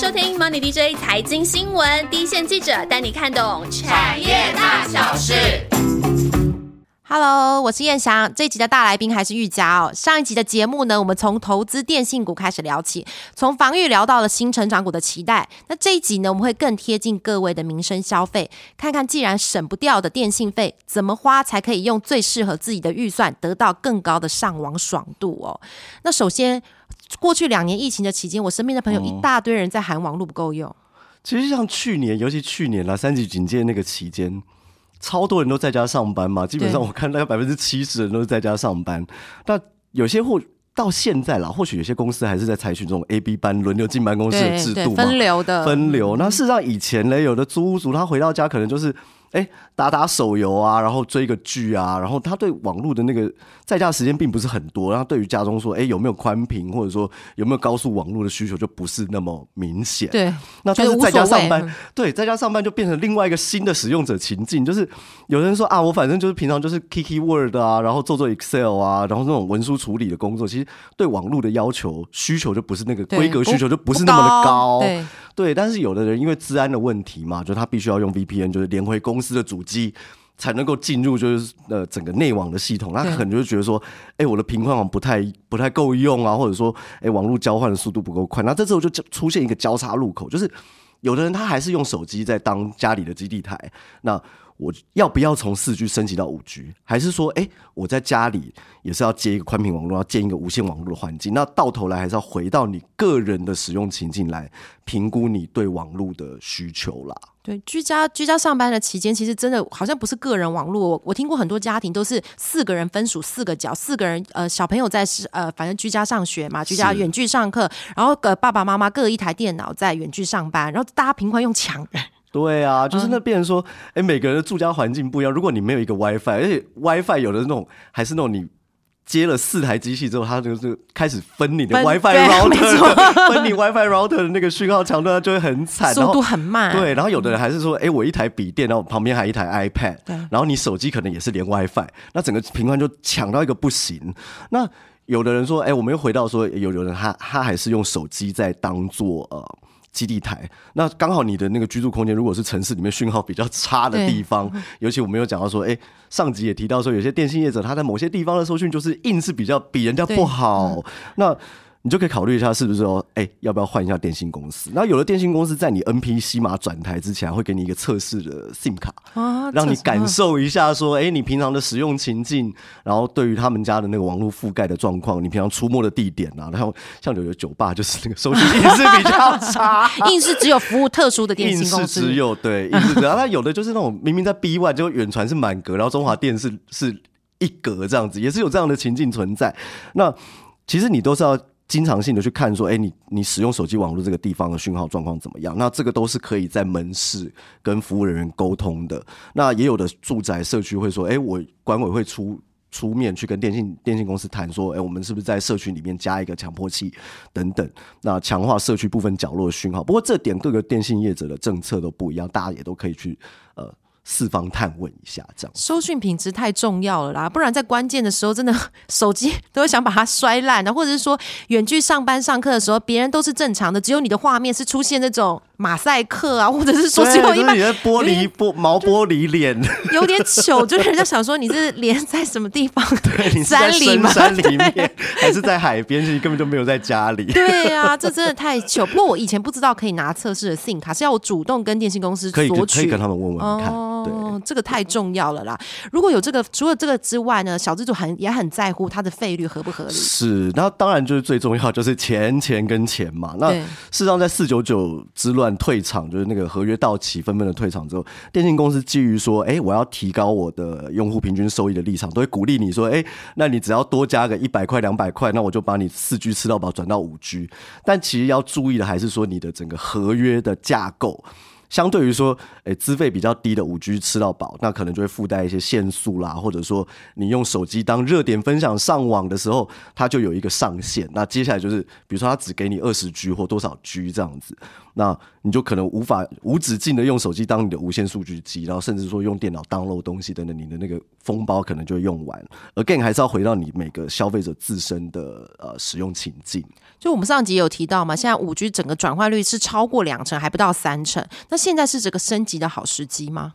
收听 Money DJ 财经新闻，第一线记者带你看懂产业大小事。Hello，我是燕翔。这一集的大来宾还是玉佳哦。上一集的节目呢，我们从投资电信股开始聊起，从防御聊到了新成长股的期待。那这一集呢，我们会更贴近各位的民生消费，看看既然省不掉的电信费，怎么花才可以用最适合自己的预算，得到更高的上网爽度哦。那首先，过去两年疫情的期间，我身边的朋友一大堆人在喊网络不够用。其实像去年，尤其去年啦，三级警戒那个期间。超多人都在家上班嘛，基本上我看大概百分之七十人都是在家上班。那有些或到现在啦，或许有些公司还是在采取这种 A、B 班轮流进办公室的制度嘛，分流的分流。那事实上以前呢，有的租屋族他回到家可能就是。哎，打打手游啊，然后追个剧啊，然后他对网络的那个在家时间并不是很多，然后对于家中说，哎，有没有宽频或者说有没有高速网络的需求就不是那么明显。对，那但是在家上班，对，在家上班就变成另外一个新的使用者情境，就是有人说啊，我反正就是平常就是 Kiki Word 啊，然后做做 Excel 啊，然后那种文书处理的工作，其实对网络的要求需求就不是那个规格需求就不是那么的高。对。对，但是有的人因为治安的问题嘛，就他必须要用 VPN，就是连回公司的主机才能够进入，就是呃整个内网的系统。他可能就觉得说，哎，我的频宽网不太不太够用啊，或者说，哎，网络交换的速度不够快。那这时候就出现一个交叉路口，就是有的人他还是用手机在当家里的基地台。那我要不要从四 G 升级到五 G？还是说，哎，我在家里也是要接一个宽频网络，要建一个无线网络的环境？那到头来还是要回到你个人的使用情境来评估你对网络的需求啦。对，居家居家上班的期间，其实真的好像不是个人网络。我听过很多家庭都是四个人分属四个角，四个人呃小朋友在是呃反正居家上学嘛，居家远距上课，然后个爸爸妈妈各一台电脑在远距上班，然后大家频宽用抢。对啊，就是那变成说，哎，每个人的住家环境不一样。如果你没有一个 WiFi，而且 WiFi 有的那种还是那种你接了四台机器之后，它就是开始分你的 WiFi router，分你 WiFi router 的那个讯号强度，它就会很惨，速度很慢。对，然后有的人还是说，哎，我一台笔电，然后旁边还一台 iPad，然后你手机可能也是连 WiFi，那整个频宽就抢到一个不行。那有的人说，哎，我们又回到说，有有人他他还是用手机在当做呃。基地台，那刚好你的那个居住空间，如果是城市里面讯号比较差的地方，尤其我们有讲到说，哎，上集也提到说，有些电信业者他在某些地方的收讯就是硬是比较比人家不好，那。你就可以考虑一下，是不是说，哎，要不要换一下电信公司？然后有的电信公司在你 NPC 码转台之前，会给你一个测试的 SIM 卡，让你感受一下，说，哎，你平常的使用情境，然后对于他们家的那个网络覆盖的状况，你平常出没的地点啊，然后像有的酒吧就是那个收讯硬是比较差，硬是只有服务特殊的电信公司，只有对，硬是然后它有的就是那种明明在 B one 就远传是满格，然后中华电视是一格这样子，也是有这样的情境存在。那其实你都是要。经常性的去看说，哎，你你使用手机网络这个地方的讯号状况怎么样？那这个都是可以在门市跟服务人员沟通的。那也有的住宅社区会说，哎，我管委会出出面去跟电信电信公司谈说，哎，我们是不是在社区里面加一个强迫器等等，那强化社区部分角落的讯号。不过这点各个电信业者的政策都不一样，大家也都可以去呃。四方探问一下，这样收讯品质太重要了啦，不然在关键的时候，真的 手机都会想把它摔烂的，或者是说远距上班上课的时候，别人都是正常的，只有你的画面是出现那种马赛克啊，或者是说只有一半玻璃玻毛玻璃脸，有点糗，就是人家想说你是脸在什么地方？对，你 山里吗？山里面还是在海边？其实根本就没有在家里。对啊，这真的太糗。不过我以前不知道可以拿测试的 SIM 卡，是要我主动跟电信公司索取，可以跟他们问问看。哦，这个太重要了啦！如果有这个，除了这个之外呢，小资主很也很在乎它的费率合不合理。是，那当然就是最重要就是钱钱跟钱嘛。那事实上，在四九九之乱退场，就是那个合约到期纷纷的退场之后，电信公司基于说，哎，我要提高我的用户平均收益的立场，都会鼓励你说，哎，那你只要多加个一百块两百块，那我就把你四 G 吃到饱转到五 G。但其实要注意的还是说，你的整个合约的架构。相对于说，诶，资费比较低的五 G 吃到饱，那可能就会附带一些限速啦，或者说你用手机当热点分享上网的时候，它就有一个上限。那接下来就是，比如说它只给你二十 G 或多少 G 这样子，那你就可能无法无止境的用手机当你的无线数据机，然后甚至说用电脑 download 东西等等，你的那个封包可能就会用完。Again，还是要回到你每个消费者自身的呃使用情境。就我们上集有提到嘛，现在五 G 整个转换率是超过两成，还不到三成。那现在是这个升级的好时机吗？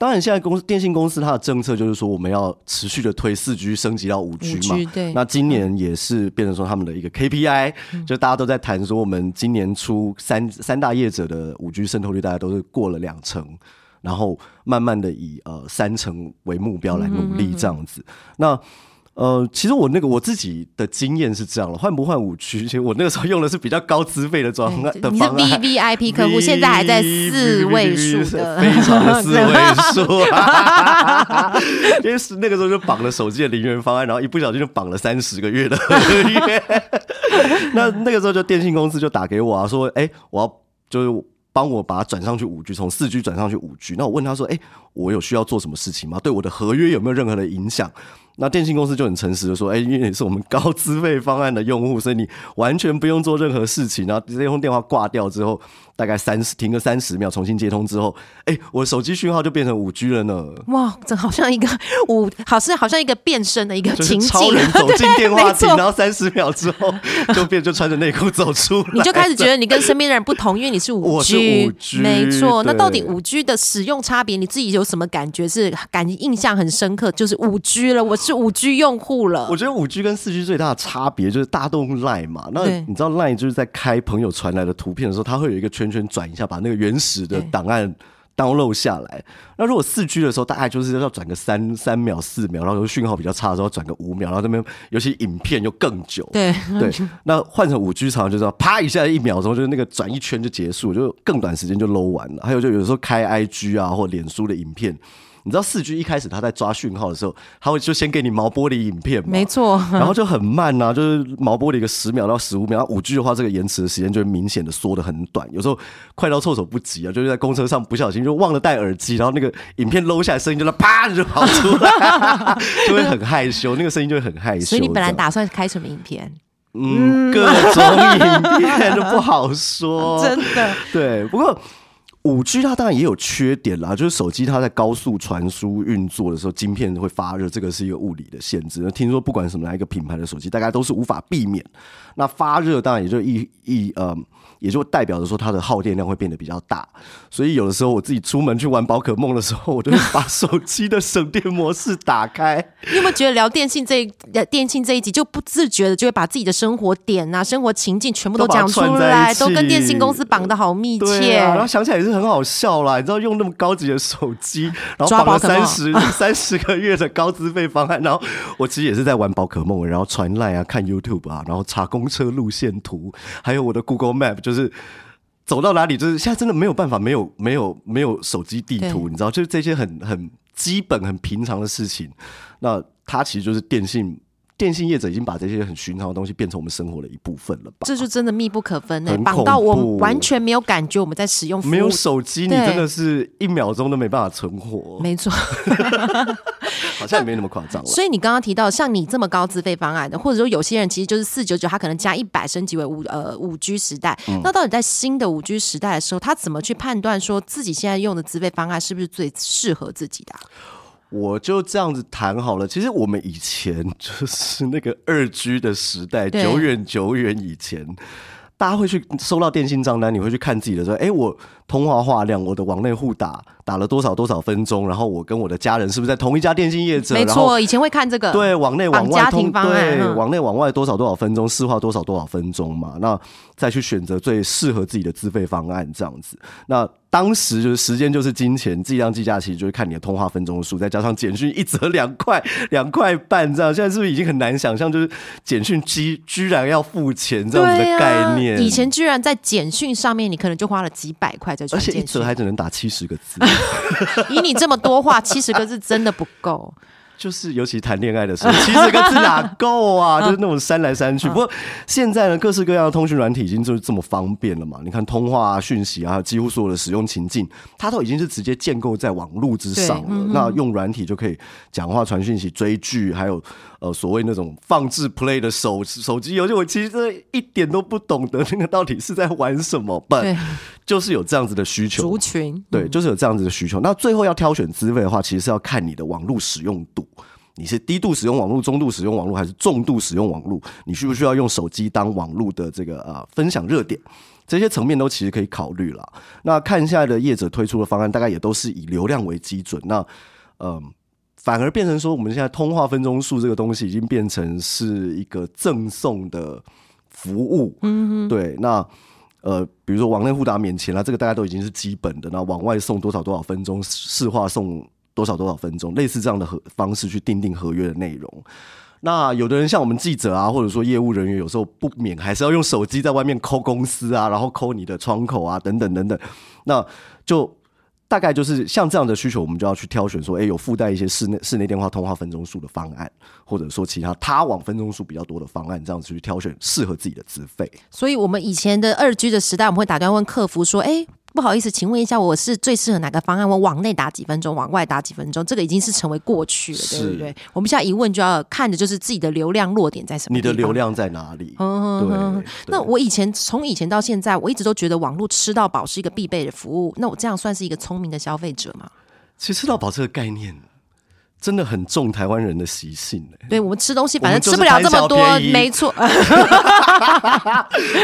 当然，现在公司电信公司它的政策就是说，我们要持续的推四 G 升级到五 G 嘛。对。那今年也是变成说他们的一个 KPI，就大家都在谈说，我们今年初三三大业者的五 G 渗透率，大家都是过了两成，然后慢慢的以呃三成为目标来努力这样子。那呃，其实我那个我自己的经验是这样了，换不换五 G？其实我那个时候用的是比较高资费的装的你是 V V I P 客户，现在还在四位数的，非常的四位数。因为是那个时候就绑了手机的零元方案，然后一不小心就绑了三十个月的合约。那那个时候就电信公司就打给我啊，说，哎，我要就是帮我把它转上去五 G，从四 G 转上去五 G。那我问他说，哎，我有需要做什么事情吗？对我的合约有没有任何的影响？那电信公司就很诚实的说，哎，因为你是我们高资费方案的用户，所以你完全不用做任何事情。然后这通电话挂掉之后。大概三十停个三十秒，重新接通之后，哎，我的手机讯号就变成五 G 了呢。哇，这好像一个五，好像好像一个变身的一个情景。超人走进电话 亭，然后三十秒之后就变，就穿着内裤走出。你就开始觉得你跟身边的人不同，因为你是五 G，没错。那到底五 G 的使用差别，你自己有什么感觉？是感印象很深刻，就是五 G 了，我是五 G 用户了。我觉得五 G 跟四 G 最大的差别就是大动 Line 嘛。那你知道 Line 就是在开朋友传来的图片的时候，它会有一个圈圈转一下，把那个原始的档案 download 下来。那如果四 G 的时候，大概就是要转个三三秒、四秒，然后讯号比较差的时候转个五秒，然后这边尤其影片又更久。对对，那换成五 G 常常就是啪一下一秒钟，就是那个转一圈就结束，就更短时间就 load 完了。还有就有时候开 IG 啊或脸书的影片。你知道四 G 一开始它在抓讯号的时候，它会就先给你毛玻璃影片，没错，然后就很慢呐，就是毛玻璃一个十秒到十五秒。五 G 的话，这个延迟的时间就会明显的缩的很短，有时候快到措手不及啊，就是在公车上不小心就忘了戴耳机，然后那个影片搂下来，声音就啪就跑出来，就会很害羞，那个声音就会很害羞。所以你本来打算开什么影片？嗯，各种影片都不好说，真的。对，不过。五 G 它当然也有缺点啦，就是手机它在高速传输运作的时候，晶片会发热，这个是一个物理的限制。那听说不管什么哪一个品牌的手机，大概都是无法避免。那发热当然也就一一呃。也就代表着说它的耗电量会变得比较大，所以有的时候我自己出门去玩宝可梦的时候，我就会把手机的省电模式打开。你有没有觉得聊电信这电信这一集就不自觉的就会把自己的生活点啊、生活情境全部都讲出来，都跟电信公司绑的好密切。然后想起来也是很好笑啦，你知道用那么高级的手机，然后绑了三十 三十个月的高资费方案，然后我其实也是在玩宝可梦，然后传赖啊、看 YouTube 啊，然后查公车路线图，还有我的 Google Map。就是走到哪里，就是现在真的没有办法，没有没有没有手机地图，你知道，就是这些很很基本、很平常的事情，那它其实就是电信。电信业者已经把这些很寻常的东西变成我们生活的一部分了吧？这就真的密不可分呢，绑到我完全没有感觉我们在使用。没有手机，你真的是一秒钟都没办法存活。没错，好像也没那么夸张了。所以你刚刚提到像你这么高资费方案的，或者说有些人其实就是四九九，他可能加一百升级为五呃五 G 时代。那到底在新的五 G 时代的时候，他怎么去判断说自己现在用的资费方案是不是最适合自己的？我就这样子谈好了。其实我们以前就是那个二 G 的时代，久远久远以前，大家会去收到电信账单，你会去看自己的说，哎，我通话话量，我的网内互打打了多少多少分钟，然后我跟我的家人是不是在同一家电信业者？没错，以前会看这个，对，往内往外通，对，往内往外多少多少分钟，市话多少多少分钟嘛，那再去选择最适合自己的资费方案，这样子，那。当时就是时间就是金钱，计量计价其实就是看你的通话分钟数，再加上简讯一折两块 两块半这样。现在是不是已经很难想象，就是简讯居居然要付钱这样子的概念？以前居然在简讯上面，你可能就花了几百块在传简讯，一折还只能打七十个字。以你这么多话，七十个字真的不够。就是尤其谈恋爱的时候，七十个字哪够啊？就是那种删来删去。不过现在呢，各式各样的通讯软体已经就是这么方便了嘛。你看通话啊、讯息啊，几乎所有的使用情境，它都已经是直接建构在网络之上了。那用软体就可以讲话、传讯息、追剧，还有呃所谓那种放置 play 的手手机游戏。我其实一点都不懂得那个到底是在玩什么，但就是有这样子的需求。族群对，就是有这样子的需求。那最后要挑选资费的话，其实是要看你的网络使用度。你是低度使用网络、中度使用网络，还是重度使用网络？你需不需要用手机当网络的这个呃分享热点？这些层面都其实可以考虑了。那看现在的业者推出的方案，大概也都是以流量为基准。那嗯，反而变成说，我们现在通话分钟数这个东西已经变成是一个赠送的服务。嗯，对。那呃，比如说网内互打免钱了，这个大家都已经是基本的。那往外送多少多少分钟，市话送。多少多少分钟，类似这样的合方式去订定合约的内容。那有的人像我们记者啊，或者说业务人员，有时候不免还是要用手机在外面抠公司啊，然后抠你的窗口啊，等等等等。那就大概就是像这样的需求，我们就要去挑选说，哎，有附带一些室内室内电话通话分钟数的方案，或者说其他他网分钟数比较多的方案，这样子去挑选适合自己的资费。所以，我们以前的二 G 的时代，我们会打电话问客服说，哎。不好意思，请问一下，我是最适合哪个方案？我往内打几分钟，往外打几分钟？这个已经是成为过去了，对不对？我们现在一问就要看的就是自己的流量落点在什么？你的流量在哪里？嗯对。那我以前从以前到现在，我一直都觉得网络吃到饱是一个必备的服务。那我这样算是一个聪明的消费者吗？其实吃到饱这个概念。真的很重台湾人的习性对我们吃东西反正吃不了这么多，没错。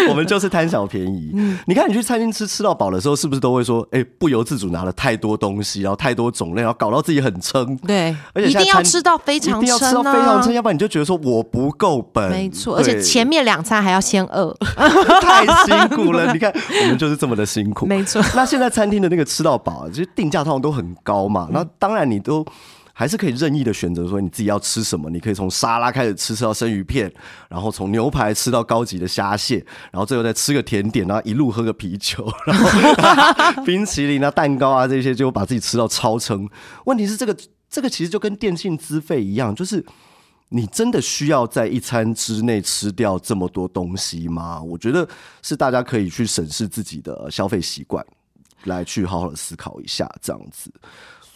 我们就是贪小便宜。你看你去餐厅吃吃到饱的时候，是不是都会说，哎，不由自主拿了太多东西，然后太多种类，然后搞到自己很撑。对，而且一定要吃到非常撑，要吃到非常撑，要不然你就觉得说我不够本。没错，而且前面两餐还要先饿，太辛苦了。你看我们就是这么的辛苦。没错。那现在餐厅的那个吃到饱，其实定价通常都很高嘛。那当然你都。还是可以任意的选择，说你自己要吃什么，你可以从沙拉开始吃，吃到生鱼片，然后从牛排吃到高级的虾蟹，然后最后再吃个甜点，然后一路喝个啤酒，然后冰淇淋啊、蛋糕啊这些，就把自己吃到超撑。问题是这个这个其实就跟电信资费一样，就是你真的需要在一餐之内吃掉这么多东西吗？我觉得是大家可以去审视自己的消费习惯，来去好好的思考一下这样子。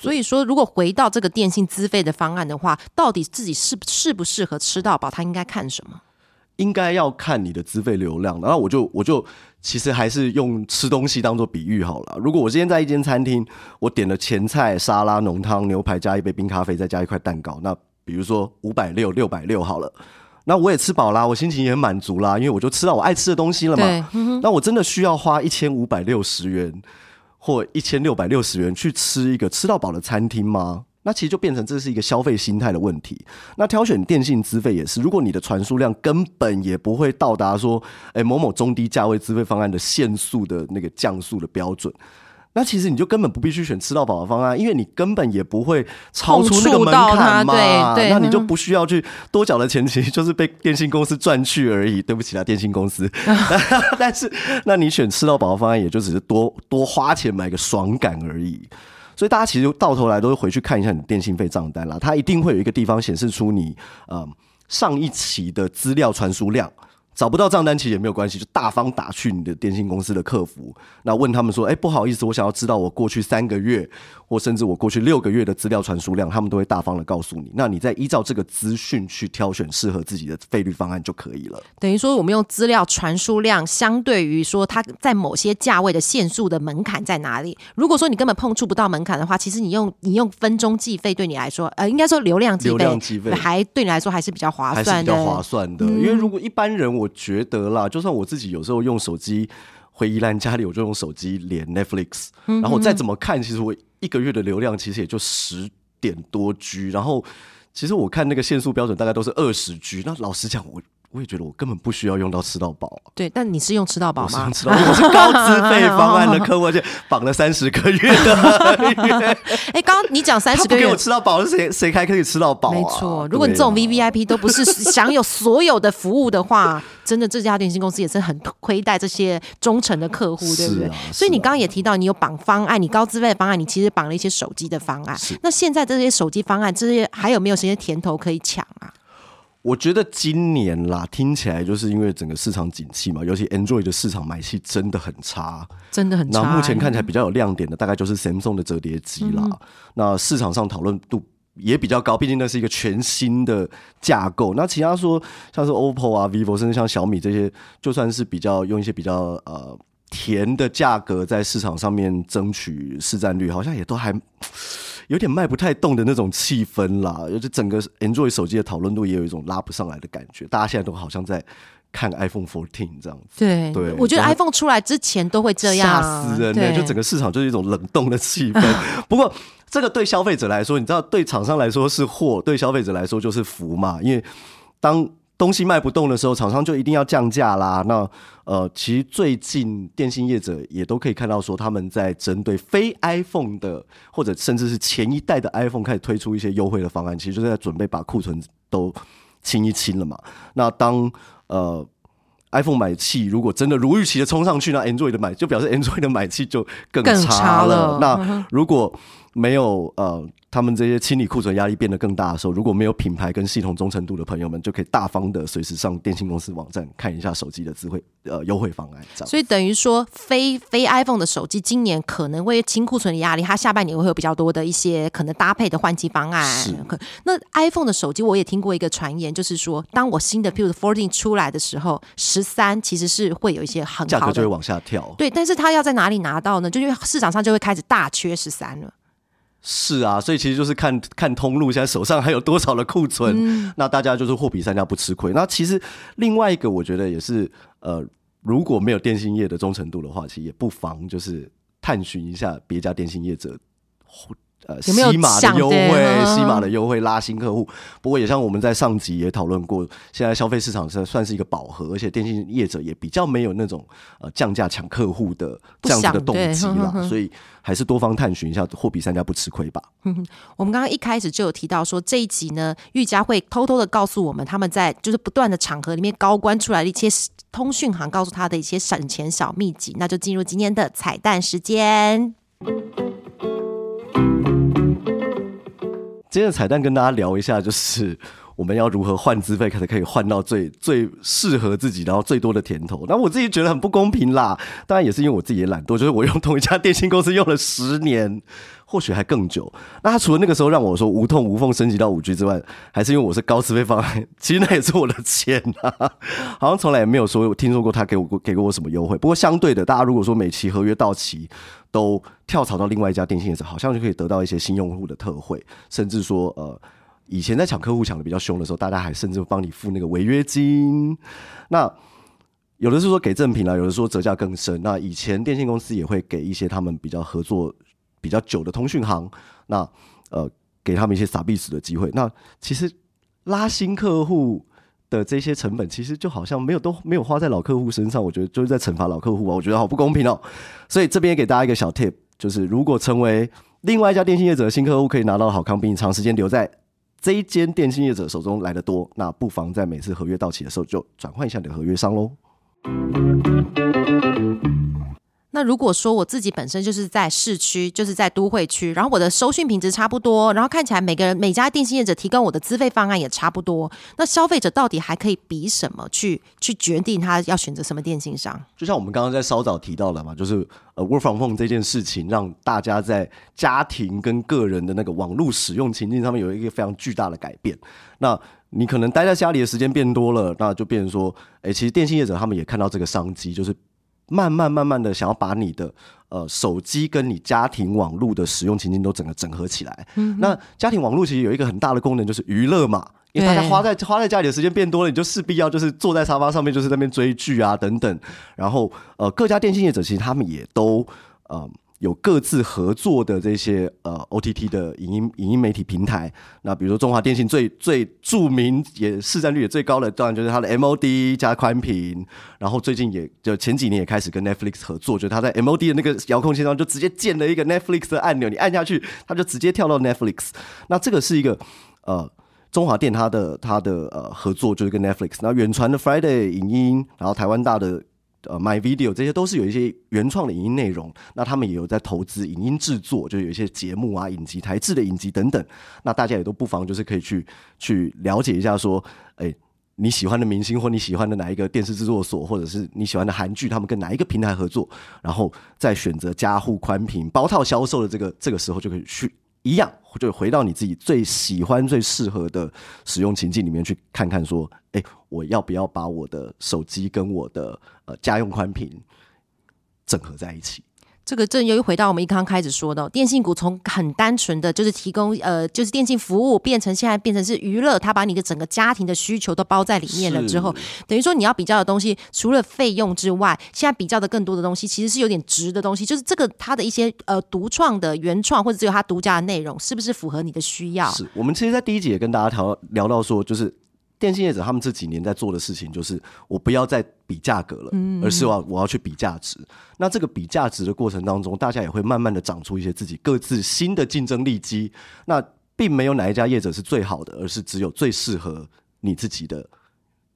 所以说，如果回到这个电信资费的方案的话，到底自己适适不适合吃到饱？他应该看什么？应该要看你的资费流量。然后我就我就其实还是用吃东西当做比喻好了。如果我今天在一间餐厅，我点了前菜、沙拉、浓汤、牛排，加一杯冰咖啡，再加一块蛋糕，那比如说五百六、六百六好了，那我也吃饱啦，我心情也很满足啦，因为我就吃到我爱吃的东西了嘛。那我真的需要花一千五百六十元？或一千六百六十元去吃一个吃到饱的餐厅吗？那其实就变成这是一个消费心态的问题。那挑选电信资费也是，如果你的传输量根本也不会到达说，哎某某中低价位资费方案的限速的那个降速的标准。那其实你就根本不必须选吃到饱的方案，因为你根本也不会超出那个门槛嘛。对，那你就不需要去多缴的钱，其实就是被电信公司赚去而已。对不起啦，电信公司。但是，那你选吃到饱的方案，也就只是多多花钱买个爽感而已。所以大家其实到头来都会回去看一下你电信费账单啦，它一定会有一个地方显示出你呃上一期的资料传输量。找不到账单其实也没有关系，就大方打去你的电信公司的客服，那问他们说：“哎，不好意思，我想要知道我过去三个月。”或甚至我过去六个月的资料传输量，他们都会大方的告诉你。那你再依照这个资讯去挑选适合自己的费率方案就可以了。等于说，我们用资料传输量相对于说它在某些价位的限速的门槛在哪里？如果说你根本碰触不到门槛的话，其实你用你用分钟计费对你来说，呃，应该说流量计费还对你来说还是比较划算的，比较划算的。因为如果一般人，我觉得啦，就算我自己有时候用手机回宜兰家里，我就用手机连 Netflix，然后再怎么看，其实我。一个月的流量其实也就十点多 G，然后其实我看那个限速标准大概都是二十 G。那老实讲，我我也觉得我根本不需要用到吃到饱。对，但你是用吃到饱吗？吃到饱，我是高资费方案的客户，而且绑了三十个月的。哎，刚刚你讲三十个月，给我吃到饱，谁谁还可以吃到饱？没错，如果你这种 V V I P 都不是享有所有的服务的话，真的这家电信公司也是很亏待这些忠诚的客户，对不对？所以你刚刚也提到，你有绑方案，你高资费的方案，你其实绑了一些手机的方案。那现在这些手机方案，这些还有没有这些甜头可以抢啊？我觉得今年啦，听起来就是因为整个市场景气嘛，尤其 Android 的市场买气真的很差，真的很差。那目前看起来比较有亮点的，大概就是 Samsung 的折叠机啦。那市场上讨论度也比较高，毕竟那是一个全新的架构。那其他说像是 OPPO 啊、vivo，甚至像小米这些，就算是比较用一些比较呃甜的价格在市场上面争取市占率，好像也都还。有点卖不太动的那种气氛啦，尤其整个 Android 手机的讨论度也有一种拉不上来的感觉。大家现在都好像在看 iPhone 14这样子。对，对，我觉得 iPhone 出来之前都会这样，吓死人呢。就整个市场就是一种冷冻的气氛。不过这个对消费者来说，你知道，对厂商来说是祸，对消费者来说就是福嘛。因为当东西卖不动的时候，厂商就一定要降价啦。那呃，其实最近电信业者也都可以看到，说他们在针对非 iPhone 的，或者甚至是前一代的 iPhone 开始推出一些优惠的方案，其实就是在准备把库存都清一清了嘛。那当呃 iPhone 买气如果真的如预期的冲上去，那 Android 的买就表示 Android 的买气就更差了。那如果没有呃。他们这些清理库存压力变得更大的时候，如果没有品牌跟系统忠诚度的朋友们，就可以大方的随时上电信公司网站看一下手机的智慧呃优惠方案。这样所以等于说，非非 iPhone 的手机今年可能会清库存的压力，它下半年会有比较多的一些可能搭配的换机方案。是。那 iPhone 的手机我也听过一个传言，就是说，当我新的，譬如 Fourteen 出来的时候，十三其实是会有一些很价格就会往下跳。对，但是它要在哪里拿到呢？就因为市场上就会开始大缺十三了。是啊，所以其实就是看看通路，现在手上还有多少的库存，那大家就是货比三家不吃亏。那其实另外一个，我觉得也是，呃，如果没有电信业的忠诚度的话，其实也不妨就是探寻一下别家电信业者。呃，西马的优惠，西马的优惠拉新客户。不过也像我们在上集也讨论过，现在消费市场是算是一个饱和，而且电信业者也比较没有那种呃降价抢客户的这样子的动机了，所以还是多方探寻一下，货比三家不吃亏吧。我们刚刚一开始就有提到说，这一集呢，玉佳会偷偷的告诉我们，他们在就是不断的场合里面高官出来的一些通讯行告诉他的一些省钱小秘籍，那就进入今天的彩蛋时间。今天的彩蛋跟大家聊一下，就是我们要如何换资费，才可以换到最最适合自己，然后最多的甜头。那我自己觉得很不公平啦，当然也是因为我自己也懒惰，就是我用同一家电信公司用了十年。或许还更久。那他除了那个时候让我说无痛无缝升级到五 G 之外，还是因为我是高资费方案，其实那也是我的钱啊。好像从来也没有说听说过他给我过给过我什么优惠。不过相对的，大家如果说每期合约到期都跳槽到另外一家电信的时候，好像就可以得到一些新用户的特惠，甚至说呃，以前在抢客户抢的比较凶的时候，大家还甚至帮你付那个违约金。那有的是说给赠品啦，有的说折价更深。那以前电信公司也会给一些他们比较合作。比较久的通讯行，那呃，给他们一些撒币死的机会。那其实拉新客户的这些成本，其实就好像没有都没有花在老客户身上。我觉得就是在惩罚老客户啊，我觉得好不公平哦。所以这边给大家一个小 tip，就是如果成为另外一家电信业者的新客户，可以拿到好康，比你长时间留在这一间电信业者手中来的多，那不妨在每次合约到期的时候就转换一下你的合约商喽。那如果说我自己本身就是在市区，就是在都会区，然后我的收讯品质差不多，然后看起来每个人每家电信业者提供我的资费方案也差不多，那消费者到底还可以比什么去去决定他要选择什么电信商？就像我们刚刚在稍早提到的嘛，就是呃，work from home 这件事情，让大家在家庭跟个人的那个网络使用情境上面有一个非常巨大的改变。那你可能待在家里的时间变多了，那就变成说，哎，其实电信业者他们也看到这个商机，就是。慢慢慢慢的想要把你的呃手机跟你家庭网络的使用情境都整个整合起来。嗯那家庭网络其实有一个很大的功能就是娱乐嘛，因为大家花在花在家里的时间变多了，你就势必要就是坐在沙发上面就是那边追剧啊等等。然后呃各家电信业者其实他们也都呃有各自合作的这些呃 OTT 的影音影音媒体平台。那比如说中华电信最最著名也市占率也最高的，当然就是它的 MOD 加宽频。然后最近也就前几年也开始跟 Netflix 合作，就是它在 MOD 的那个遥控器上就直接建了一个 Netflix 的按钮，你按下去它就直接跳到 Netflix。那这个是一个呃。中华电它的它的呃合作就是跟 Netflix，然后远传的 Friday 影音，然后台湾大的呃 My Video 这些都是有一些原创的影音内容，那他们也有在投资影音制作，就有一些节目啊、影集、台制的影集等等，那大家也都不妨就是可以去去了解一下，说，哎，你喜欢的明星或你喜欢的哪一个电视制作所，或者是你喜欢的韩剧，他们跟哪一个平台合作，然后再选择加户宽屏包套销售的这个这个时候就可以去。一样，就回到你自己最喜欢、最适合的使用情境里面去看看，说，哎，我要不要把我的手机跟我的呃家用宽频整合在一起？这个正又回到我们一刚开始说的，电信股从很单纯的就是提供呃就是电信服务，变成现在变成是娱乐，它把你的整个家庭的需求都包在里面了之后，等于说你要比较的东西，除了费用之外，现在比较的更多的东西其实是有点值的东西，就是这个它的一些呃独创的原创或者只有它独家的内容，是不是符合你的需要？是我们其实，在第一集也跟大家聊聊到说，就是。电信业者他们这几年在做的事情，就是我不要再比价格了，而是我我要去比价值。那这个比价值的过程当中，大家也会慢慢的长出一些自己各自新的竞争力机。那并没有哪一家业者是最好的，而是只有最适合你自己的。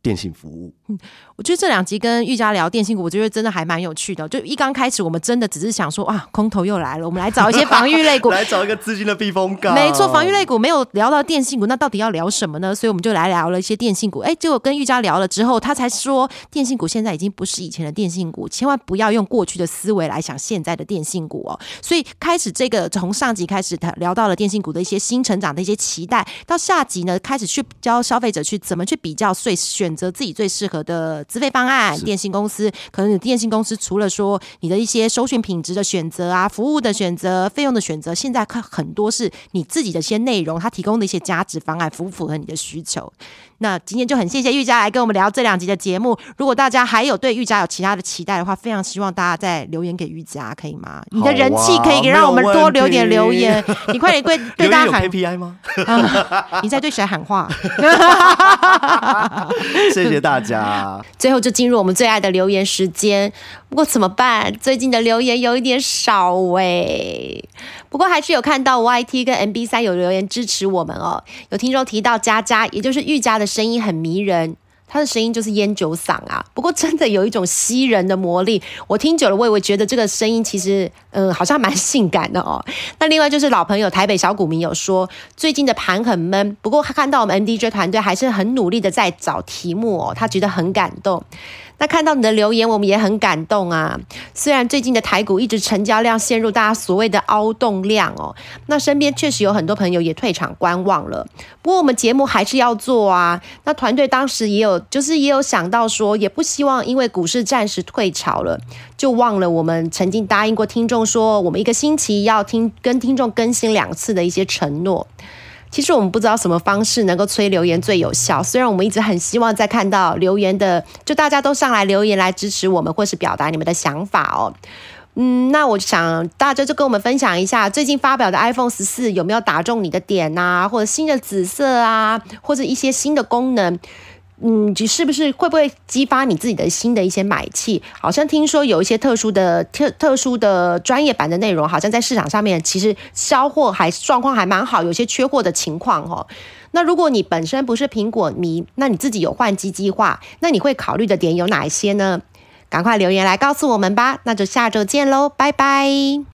电信服务，嗯，我觉得这两集跟玉佳聊电信股，我觉得真的还蛮有趣的。就一刚开始，我们真的只是想说，哇，空头又来了，我们来找一些防御类股，来找一个资金的避风港。没错，防御类股没有聊到电信股，那到底要聊什么呢？所以我们就来聊了一些电信股。哎，结果跟玉佳聊了之后，他才说，电信股现在已经不是以前的电信股，千万不要用过去的思维来想现在的电信股哦。所以开始这个从上集开始，他聊到了电信股的一些新成长的一些期待，到下集呢，开始去教消费者去怎么去比较税选。选择自己最适合的资费方案，电信公司可能电信公司除了说你的一些搜寻品质的选择啊，服务的选择、费用的选择，现在看很多是你自己的一些内容，它提供的一些价值方案符不符合你的需求？那今天就很谢谢玉佳来跟我们聊这两集的节目。如果大家还有对玉佳有其他的期待的话，非常希望大家再留言给玉佳，可以吗？你的人气可以让我们多留点留言。你快点对对大家喊 KPI 吗？你在对谁喊话？谢谢大家。最后就进入我们最爱的留言时间。不过怎么办？最近的留言有一点少哎。不过还是有看到 YT 跟 MB 三有留言支持我们哦。有听众提到佳佳，也就是玉佳的声音很迷人，他的声音就是烟酒嗓啊。不过真的有一种吸人的魔力，我听久了，我也会觉得这个声音其实，嗯，好像蛮性感的哦。那另外就是老朋友台北小股民有说，最近的盘很闷，不过他看到我们 NDJ 团队还是很努力的在找题目哦，他觉得很感动。那看到你的留言，我们也很感动啊。虽然最近的台股一直成交量陷入大家所谓的凹洞量哦，那身边确实有很多朋友也退场观望了。不过我们节目还是要做啊。那团队当时也有，就是也有想到说，也不希望因为股市暂时退潮了，就忘了我们曾经答应过听众说，我们一个星期要听跟听众更新两次的一些承诺。其实我们不知道什么方式能够催留言最有效。虽然我们一直很希望在看到留言的，就大家都上来留言来支持我们，或是表达你们的想法哦。嗯，那我想大家就跟我们分享一下最近发表的 iPhone 十四有没有打中你的点呐，或者新的紫色啊，或者一些新的功能。嗯，是不是会不会激发你自己的新的一些买气？好像听说有一些特殊的特特殊的专业版的内容，好像在市场上面其实销货还状况还蛮好，有些缺货的情况哦。那如果你本身不是苹果迷，那你自己有换机计划，那你会考虑的点有哪一些呢？赶快留言来告诉我们吧。那就下周见喽，拜拜。